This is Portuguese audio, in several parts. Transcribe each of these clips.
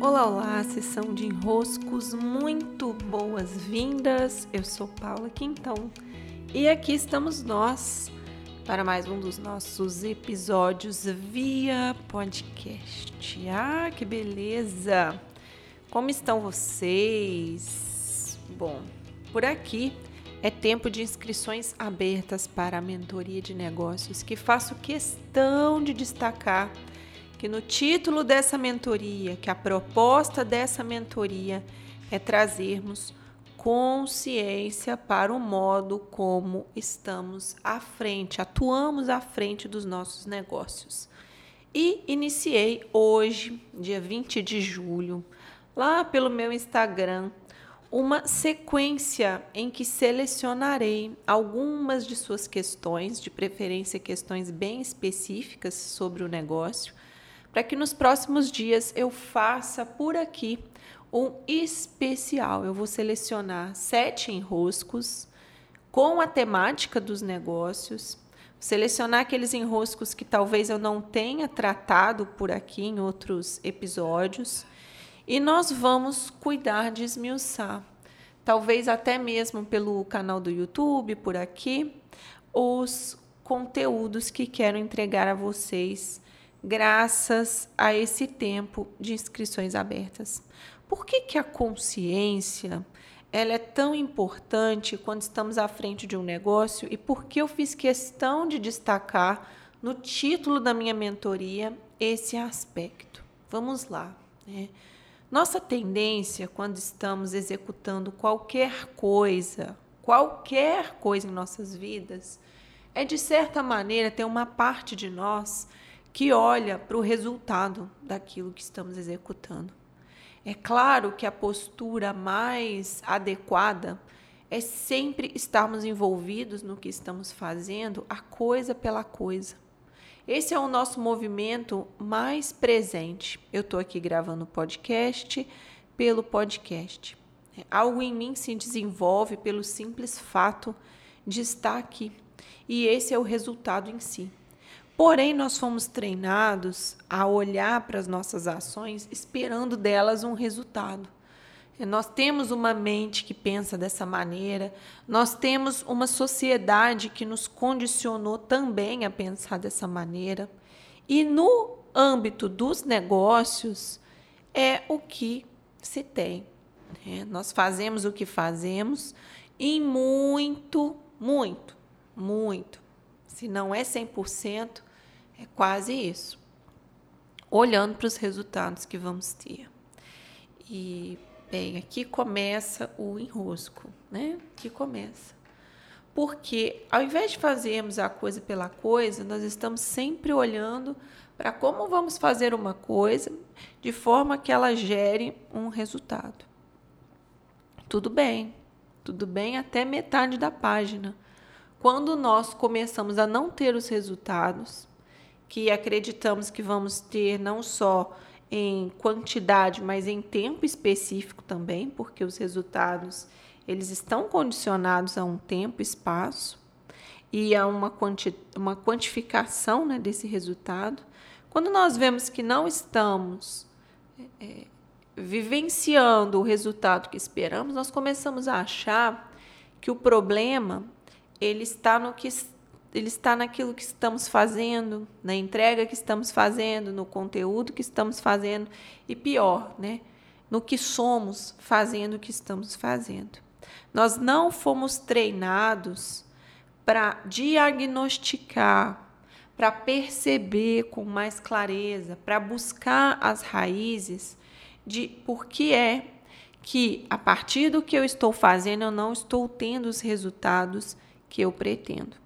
Olá, olá, sessão de enroscos, muito boas-vindas. Eu sou Paula Quintão e aqui estamos nós para mais um dos nossos episódios via podcast. Ah, que beleza! Como estão vocês? Bom, por aqui é tempo de inscrições abertas para a mentoria de negócios, que faço questão de destacar que no título dessa mentoria, que a proposta dessa mentoria é trazermos consciência para o modo como estamos à frente, atuamos à frente dos nossos negócios. E iniciei hoje, dia 20 de julho, lá pelo meu Instagram, uma sequência em que selecionarei algumas de suas questões, de preferência questões bem específicas sobre o negócio, para que nos próximos dias eu faça por aqui um especial. Eu vou selecionar sete enroscos com a temática dos negócios, selecionar aqueles enroscos que talvez eu não tenha tratado por aqui em outros episódios e nós vamos cuidar de esmiuçar. Talvez até mesmo pelo canal do YouTube, por aqui, os conteúdos que quero entregar a vocês graças a esse tempo de inscrições abertas. Por que, que a consciência ela é tão importante quando estamos à frente de um negócio e por que eu fiz questão de destacar no título da minha mentoria esse aspecto? Vamos lá. Né? Nossa tendência quando estamos executando qualquer coisa, qualquer coisa em nossas vidas, é de certa maneira ter uma parte de nós que olha para o resultado daquilo que estamos executando. É claro que a postura mais adequada é sempre estarmos envolvidos no que estamos fazendo, a coisa pela coisa. Esse é o nosso movimento mais presente. Eu estou aqui gravando o podcast pelo podcast. Algo em mim se desenvolve pelo simples fato de estar aqui. E esse é o resultado em si. Porém, nós fomos treinados a olhar para as nossas ações esperando delas um resultado. Nós temos uma mente que pensa dessa maneira, nós temos uma sociedade que nos condicionou também a pensar dessa maneira. E no âmbito dos negócios, é o que se tem. Né? Nós fazemos o que fazemos em muito, muito, muito. Se não é 100%, é quase isso. Olhando para os resultados que vamos ter. E, bem, aqui começa o enrosco, né? Aqui começa. Porque, ao invés de fazermos a coisa pela coisa, nós estamos sempre olhando para como vamos fazer uma coisa de forma que ela gere um resultado. Tudo bem, tudo bem até metade da página. Quando nós começamos a não ter os resultados, que acreditamos que vamos ter não só em quantidade, mas em tempo específico também, porque os resultados eles estão condicionados a um tempo, espaço e a uma, quanti uma quantificação né, desse resultado. Quando nós vemos que não estamos é, vivenciando o resultado que esperamos, nós começamos a achar que o problema ele está no que ele está naquilo que estamos fazendo, na entrega que estamos fazendo, no conteúdo que estamos fazendo e pior, né, no que somos fazendo o que estamos fazendo. Nós não fomos treinados para diagnosticar, para perceber com mais clareza, para buscar as raízes de por que é que a partir do que eu estou fazendo eu não estou tendo os resultados que eu pretendo.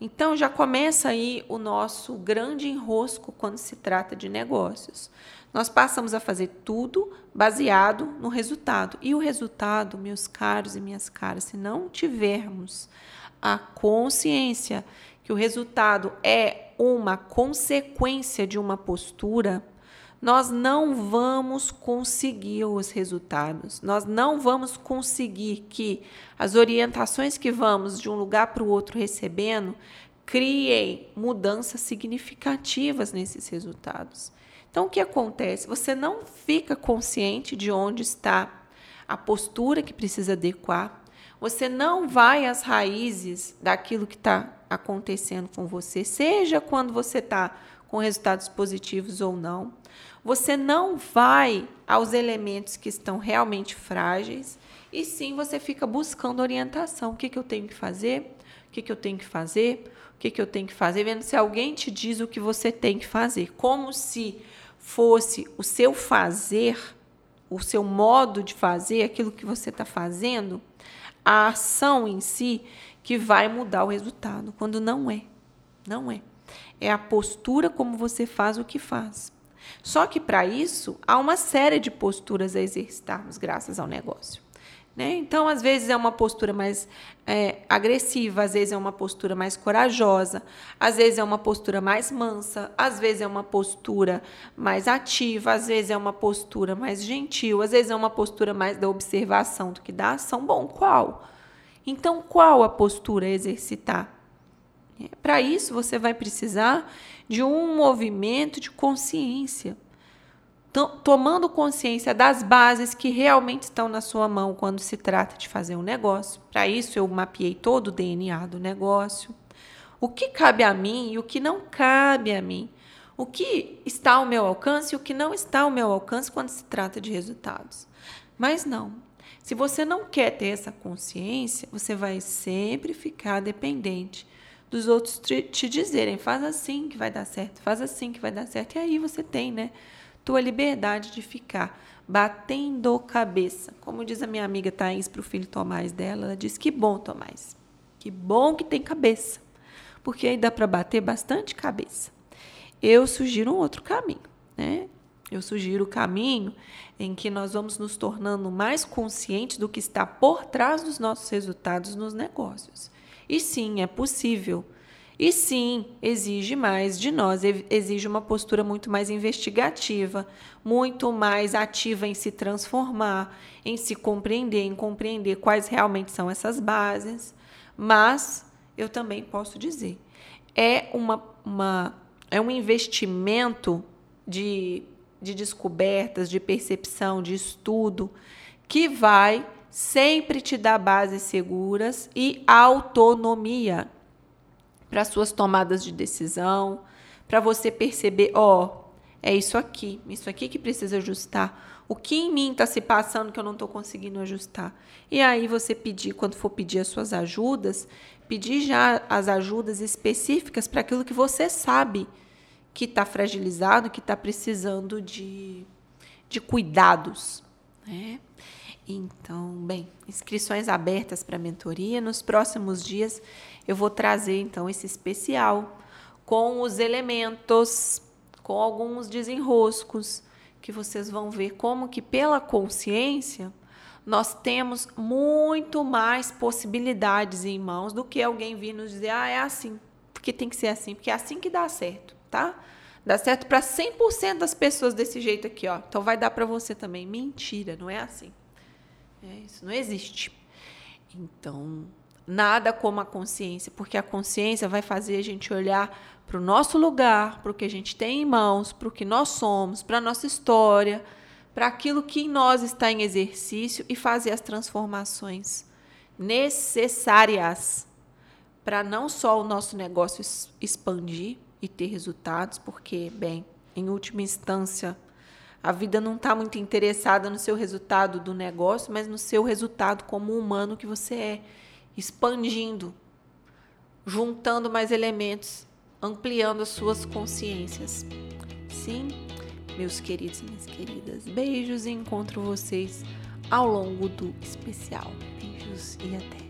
Então já começa aí o nosso grande enrosco quando se trata de negócios. Nós passamos a fazer tudo baseado no resultado. E o resultado, meus caros e minhas caras, se não tivermos a consciência que o resultado é uma consequência de uma postura, nós não vamos conseguir os resultados. Nós não vamos conseguir que as orientações que vamos de um lugar para o outro recebendo criem mudanças significativas nesses resultados. Então, o que acontece? Você não fica consciente de onde está a postura que precisa adequar. Você não vai às raízes daquilo que está acontecendo com você, seja quando você está com resultados positivos ou não. Você não vai aos elementos que estão realmente frágeis e sim você fica buscando orientação. O que, que eu tenho que fazer? O que, que eu tenho que fazer? O que, que eu tenho que fazer? Vendo se alguém te diz o que você tem que fazer. Como se fosse o seu fazer, o seu modo de fazer, aquilo que você está fazendo, a ação em si que vai mudar o resultado, quando não é. Não é. É a postura como você faz o que faz. Só que para isso há uma série de posturas a exercitarmos graças ao negócio. Né? Então, às vezes é uma postura mais é, agressiva, às vezes é uma postura mais corajosa, às vezes é uma postura mais mansa, às vezes é uma postura mais ativa, às vezes é uma postura mais gentil, às vezes é uma postura mais da observação do que da ação. Bom, qual? Então, qual a postura a exercitar? Para isso, você vai precisar de um movimento de consciência tomando consciência das bases que realmente estão na sua mão quando se trata de fazer um negócio. Para isso, eu mapeei todo o DNA do negócio. O que cabe a mim e o que não cabe a mim. O que está ao meu alcance e o que não está ao meu alcance quando se trata de resultados. Mas não. Se você não quer ter essa consciência, você vai sempre ficar dependente dos outros te dizerem: faz assim que vai dar certo, faz assim que vai dar certo. E aí você tem, né? tua liberdade de ficar batendo cabeça. Como diz a minha amiga Thaís para o filho Tomás dela, ela diz: Que bom, Tomás, que bom que tem cabeça, porque aí dá para bater bastante cabeça. Eu sugiro um outro caminho, né? Eu sugiro o caminho em que nós vamos nos tornando mais conscientes do que está por trás dos nossos resultados nos negócios. E sim, é possível e sim, exige mais de nós, exige uma postura muito mais investigativa, muito mais ativa em se transformar, em se compreender, em compreender quais realmente são essas bases. Mas eu também posso dizer, é, uma, uma, é um investimento de, de descobertas, de percepção, de estudo, que vai sempre te dar bases seguras e autonomia para suas tomadas de decisão, para você perceber, ó, oh, é isso aqui, isso aqui que precisa ajustar. O que em mim está se passando que eu não estou conseguindo ajustar? E aí você pedir, quando for pedir as suas ajudas, pedir já as ajudas específicas para aquilo que você sabe que está fragilizado, que está precisando de, de cuidados. Né? Então, bem, inscrições abertas para mentoria. Nos próximos dias eu vou trazer então esse especial com os elementos, com alguns desenroscos que vocês vão ver como que pela consciência nós temos muito mais possibilidades em mãos do que alguém vir nos dizer, ah, é assim, porque tem que ser assim, porque é assim que dá certo, tá? Dá certo para 100% das pessoas desse jeito aqui, ó. Então vai dar para você também. Mentira, não é assim. É, isso não existe. Então, nada como a consciência, porque a consciência vai fazer a gente olhar para o nosso lugar, para o que a gente tem em mãos, para o que nós somos, para a nossa história, para aquilo que em nós está em exercício e fazer as transformações necessárias para não só o nosso negócio expandir e ter resultados, porque, bem, em última instância, a vida não está muito interessada no seu resultado do negócio, mas no seu resultado como humano que você é expandindo, juntando mais elementos, ampliando as suas consciências. Sim, meus queridos e minhas queridas, beijos e encontro vocês ao longo do especial. Beijos e até.